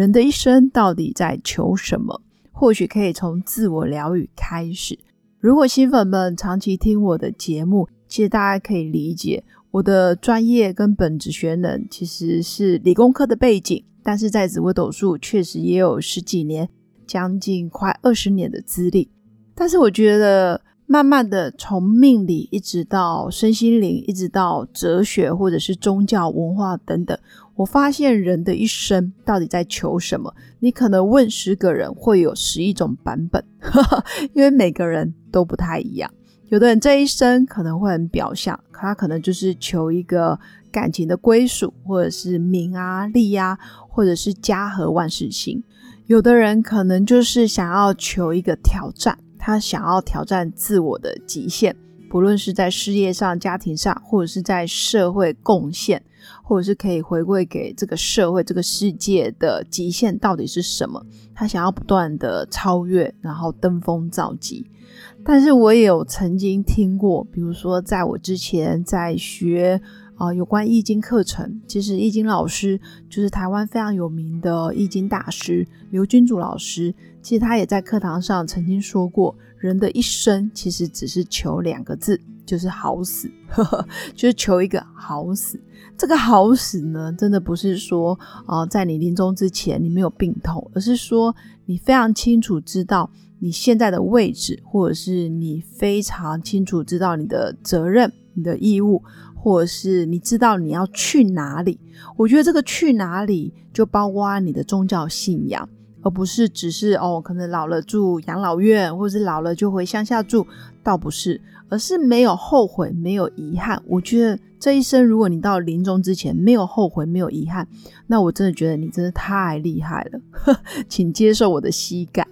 人的一生到底在求什么？或许可以从自我疗愈开始。如果新粉们长期听我的节目，其实大家可以理解我的专业跟本职学能其实是理工科的背景，但是在紫微斗数确实也有十几年，将近快二十年的资历。但是我觉得。慢慢的，从命理一直到身心灵，一直到哲学或者是宗教文化等等，我发现人的一生到底在求什么？你可能问十个人，会有十一种版本，因为每个人都不太一样。有的人这一生可能会很表象，他可能就是求一个感情的归属，或者是名啊利啊，或者是家和万事兴。有的人可能就是想要求一个挑战。他想要挑战自我的极限，不论是在事业上、家庭上，或者是在社会贡献，或者是可以回馈给这个社会、这个世界的极限到底是什么？他想要不断的超越，然后登峰造极。但是我也有曾经听过，比如说在我之前在学。啊，有关易经课程，其实易经老师就是台湾非常有名的易经大师刘君祖老师。其实他也在课堂上曾经说过，人的一生其实只是求两个字，就是好死，就是求一个好死。这个好死呢，真的不是说啊，在你临终之前你没有病痛，而是说你非常清楚知道你现在的位置，或者是你非常清楚知道你的责任、你的义务。或者是你知道你要去哪里？我觉得这个去哪里就包括你的宗教信仰，而不是只是哦，可能老了住养老院，或者是老了就回乡下住，倒不是，而是没有后悔，没有遗憾。我觉得这一生，如果你到临终之前没有后悔，没有遗憾，那我真的觉得你真的太厉害了，请接受我的膝盖。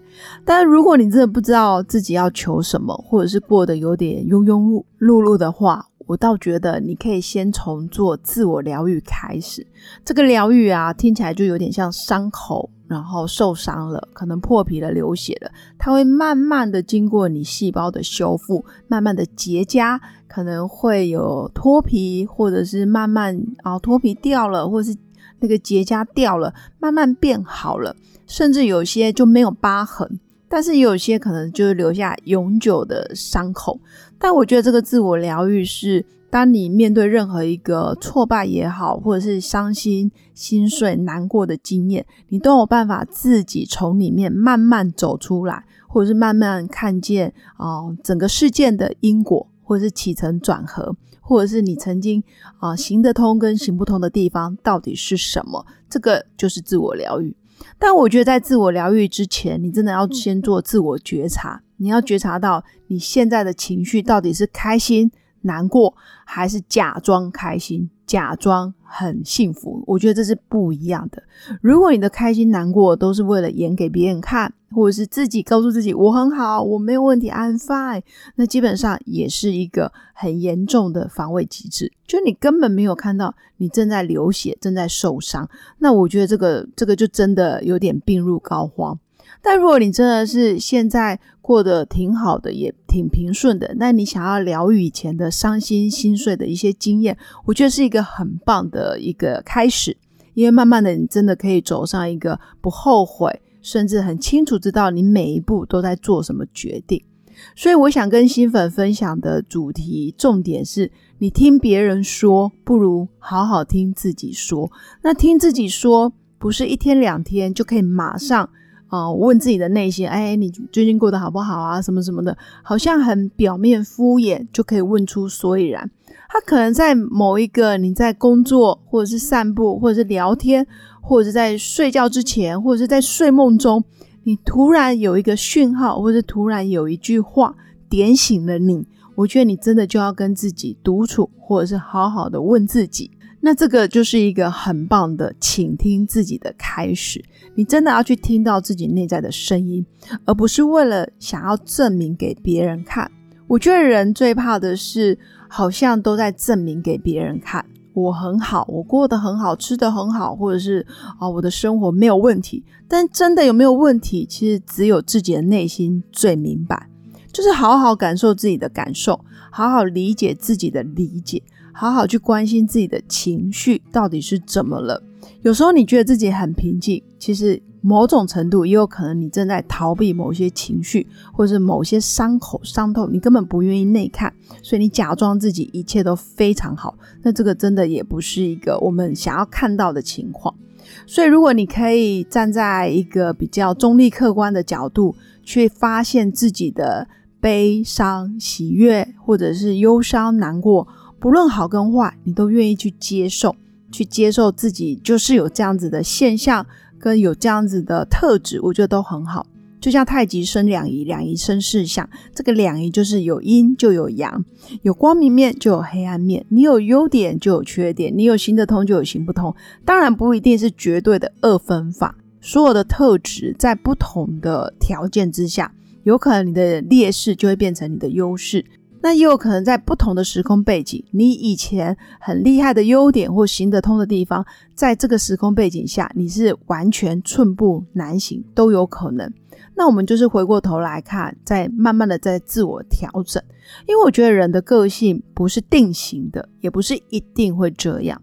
但如果你真的不知道自己要求什么，或者是过得有点庸庸碌碌的话，我倒觉得你可以先从做自我疗愈开始。这个疗愈啊，听起来就有点像伤口，然后受伤了，可能破皮了、流血了，它会慢慢的经过你细胞的修复，慢慢的结痂，可能会有脱皮，或者是慢慢啊脱皮掉了，或者是那个结痂掉了，慢慢变好了，甚至有些就没有疤痕。但是有些可能就是留下永久的伤口，但我觉得这个自我疗愈是，当你面对任何一个挫败也好，或者是伤心、心碎、难过的经验，你都有办法自己从里面慢慢走出来，或者是慢慢看见啊整个事件的因果，或者是起承转合，或者是你曾经啊行得通跟行不通的地方到底是什么，这个就是自我疗愈。但我觉得，在自我疗愈之前，你真的要先做自我觉察。你要觉察到你现在的情绪到底是开心、难过，还是假装开心、假装很幸福。我觉得这是不一样的。如果你的开心、难过都是为了演给别人看。或者是自己告诉自己我很好，我没有问题，I'm fine。那基本上也是一个很严重的防卫机制，就你根本没有看到你正在流血，正在受伤。那我觉得这个这个就真的有点病入膏肓。但如果你真的是现在过得挺好的，也挺平顺的，那你想要疗愈以前的伤心心碎的一些经验，我觉得是一个很棒的一个开始，因为慢慢的你真的可以走上一个不后悔。甚至很清楚知道你每一步都在做什么决定，所以我想跟新粉分享的主题重点是：你听别人说，不如好好听自己说。那听自己说，不是一天两天就可以马上啊问自己的内心，哎，你最近过得好不好啊？什么什么的，好像很表面敷衍就可以问出所以然。他可能在某一个你在工作，或者是散步，或者是聊天。或者是在睡觉之前，或者是在睡梦中，你突然有一个讯号，或者突然有一句话点醒了你，我觉得你真的就要跟自己独处，或者是好好的问自己。那这个就是一个很棒的倾听自己的开始。你真的要去听到自己内在的声音，而不是为了想要证明给别人看。我觉得人最怕的是，好像都在证明给别人看，我很好，我过得很好，吃得很好，或者是啊，我的生活没有问题。但真的有没有问题，其实只有自己的内心最明白。就是好好感受自己的感受，好好理解自己的理解，好好去关心自己的情绪到底是怎么了。有时候你觉得自己很平静，其实某种程度也有可能你正在逃避某些情绪，或者是某些伤口伤痛，你根本不愿意内看，所以你假装自己一切都非常好。那这个真的也不是一个我们想要看到的情况。所以如果你可以站在一个比较中立客观的角度去发现自己的悲伤、喜悦，或者是忧伤、难过，不论好跟坏，你都愿意去接受。去接受自己就是有这样子的现象，跟有这样子的特质，我觉得都很好。就像太极生两仪，两仪生四象。这个两仪就是有阴就有阳，有光明面就有黑暗面。你有优点就有缺点，你有行得通就有行不通。当然不一定是绝对的二分法，所有的特质在不同的条件之下，有可能你的劣势就会变成你的优势。那也有可能在不同的时空背景，你以前很厉害的优点或行得通的地方，在这个时空背景下，你是完全寸步难行，都有可能。那我们就是回过头来看，在慢慢的在自我调整，因为我觉得人的个性不是定型的，也不是一定会这样。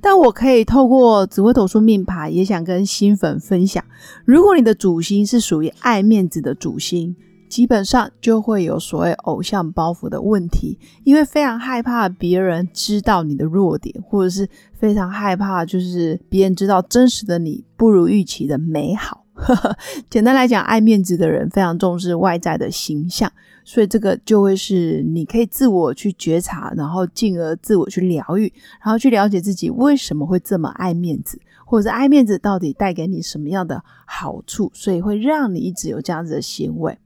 但我可以透过紫微斗数命牌，也想跟新粉分享，如果你的主星是属于爱面子的主星。基本上就会有所谓偶像包袱的问题，因为非常害怕别人知道你的弱点，或者是非常害怕就是别人知道真实的你不如预期的美好。简单来讲，爱面子的人非常重视外在的形象，所以这个就会是你可以自我去觉察，然后进而自我去疗愈，然后去了解自己为什么会这么爱面子，或者是爱面子到底带给你什么样的好处，所以会让你一直有这样子的行为。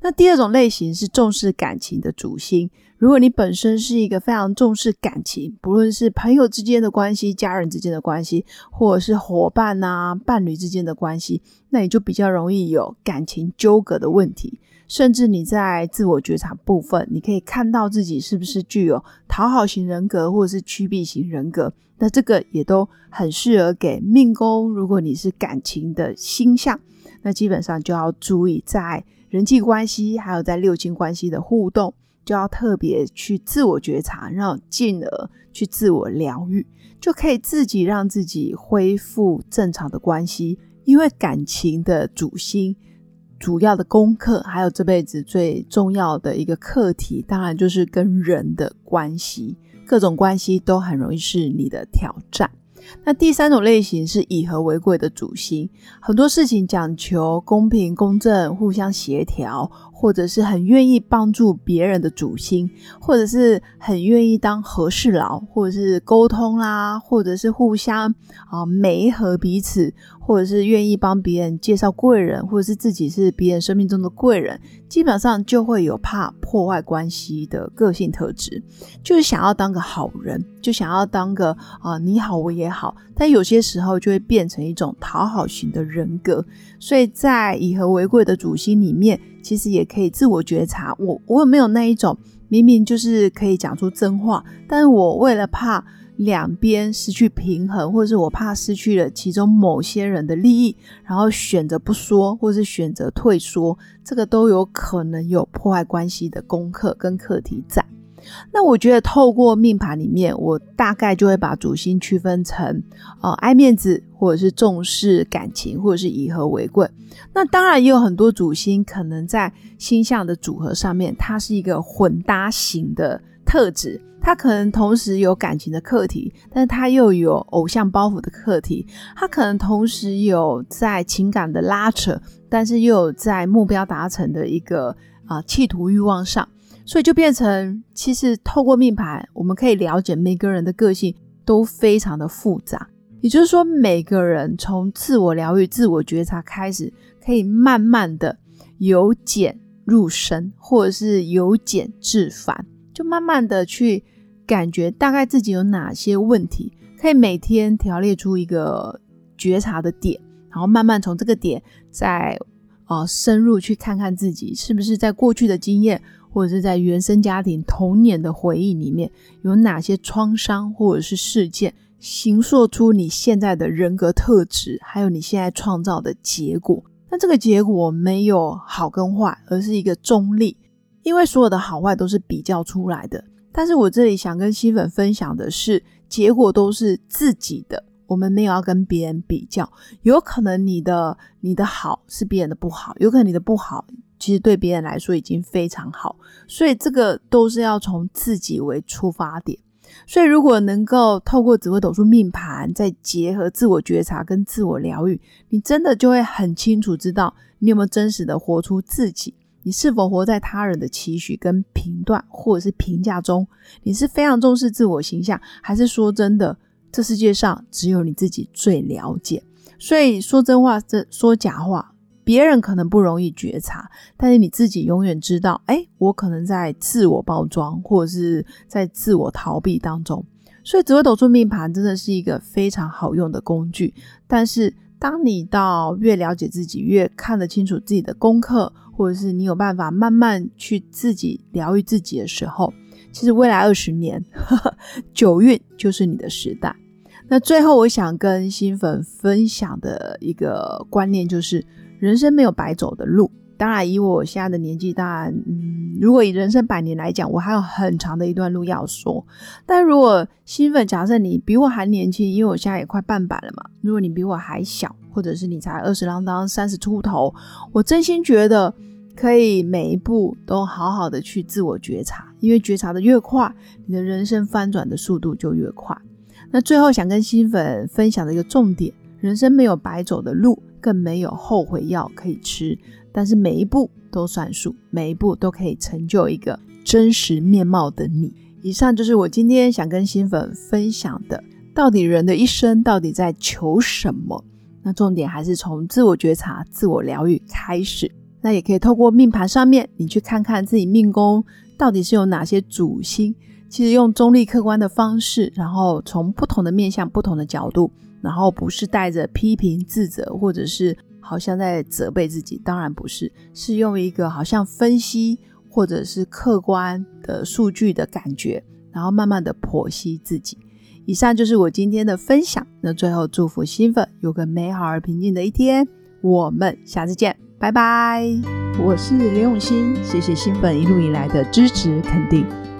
那第二种类型是重视感情的主星。如果你本身是一个非常重视感情，不论是朋友之间的关系、家人之间的关系，或者是伙伴啊、伴侣之间的关系，那你就比较容易有感情纠葛的问题。甚至你在自我觉察部分，你可以看到自己是不是具有讨好型人格，或者是趋避型人格。那这个也都很适合给命宫。如果你是感情的星象，那基本上就要注意在。人际关系还有在六亲关系的互动，就要特别去自我觉察，让进而去自我疗愈，就可以自己让自己恢复正常的关系。因为感情的主心、主要的功课，还有这辈子最重要的一个课题，当然就是跟人的关系，各种关系都很容易是你的挑战。那第三种类型是以和为贵的主心，很多事情讲求公平公正、互相协调，或者是很愿意帮助别人的主星，或者是很愿意当和事佬，或者是沟通啦，或者是互相啊媒合彼此。或者是愿意帮别人介绍贵人，或者是自己是别人生命中的贵人，基本上就会有怕破坏关系的个性特质，就是想要当个好人，就想要当个啊你好我也好，但有些时候就会变成一种讨好型的人格。所以在以和为贵的主心里面，其实也可以自我觉察，我我有没有那一种明明就是可以讲出真话，但是我为了怕。两边失去平衡，或者是我怕失去了其中某些人的利益，然后选择不说，或是选择退缩，这个都有可能有破坏关系的功课跟课题在。那我觉得透过命盘里面，我大概就会把主星区分成，呃，爱面子，或者是重视感情，或者是以和为贵。那当然也有很多主星可能在星象的组合上面，它是一个混搭型的特质。他可能同时有感情的课题，但是他又有偶像包袱的课题。他可能同时有在情感的拉扯，但是又有在目标达成的一个啊企图欲望上，所以就变成其实透过命盘，我们可以了解每个人的个性都非常的复杂。也就是说，每个人从自我疗愈、自我觉察开始，可以慢慢的由简入深，或者是由简至繁，就慢慢的去。感觉大概自己有哪些问题，可以每天条列出一个觉察的点，然后慢慢从这个点再啊深入去看看自己是不是在过去的经验，或者是在原生家庭童年的回忆里面有哪些创伤或者是事件，形塑出你现在的人格特质，还有你现在创造的结果。那这个结果没有好跟坏，而是一个中立，因为所有的好坏都是比较出来的。但是我这里想跟新粉分享的是，结果都是自己的，我们没有要跟别人比较。有可能你的你的好是别人的不好，有可能你的不好其实对别人来说已经非常好，所以这个都是要从自己为出发点。所以如果能够透过紫微斗数命盘，再结合自我觉察跟自我疗愈，你真的就会很清楚知道你有没有真实的活出自己。你是否活在他人的期许跟评断或者是评价中？你是非常重视自我形象，还是说真的，这世界上只有你自己最了解？所以说真话，这说假话，别人可能不容易觉察，但是你自己永远知道。哎，我可能在自我包装，或者是在自我逃避当中。所以紫微斗数命盘真的是一个非常好用的工具。但是当你到越了解自己，越看得清楚自己的功课。或者是你有办法慢慢去自己疗愈自己的时候，其实未来二十年 九运就是你的时代。那最后我想跟新粉分享的一个观念就是，人生没有白走的路。当然，以我现在的年纪，当然，嗯，如果以人生百年来讲，我还有很长的一段路要说。但如果新粉假设你比我还年轻，因为我现在也快半百了嘛，如果你比我还小。或者是你才二十啷当三十出头，我真心觉得可以每一步都好好的去自我觉察，因为觉察的越快，你的人生翻转的速度就越快。那最后想跟新粉分享的一个重点：人生没有白走的路，更没有后悔药可以吃，但是每一步都算数，每一步都可以成就一个真实面貌的你。以上就是我今天想跟新粉分享的，到底人的一生到底在求什么？那重点还是从自我觉察、自我疗愈开始。那也可以透过命盘上面，你去看看自己命宫到底是有哪些主星。其实用中立客观的方式，然后从不同的面向、不同的角度，然后不是带着批评、自责，或者是好像在责备自己。当然不是，是用一个好像分析或者是客观的数据的感觉，然后慢慢的剖析自己。以上就是我今天的分享。那最后祝福新粉有个美好而平静的一天。我们下次见，拜拜。我是刘永新，谢谢新粉一路以来的支持肯定。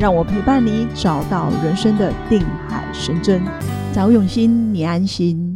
让我陪伴你找到人生的定海神针。找永心，你安心。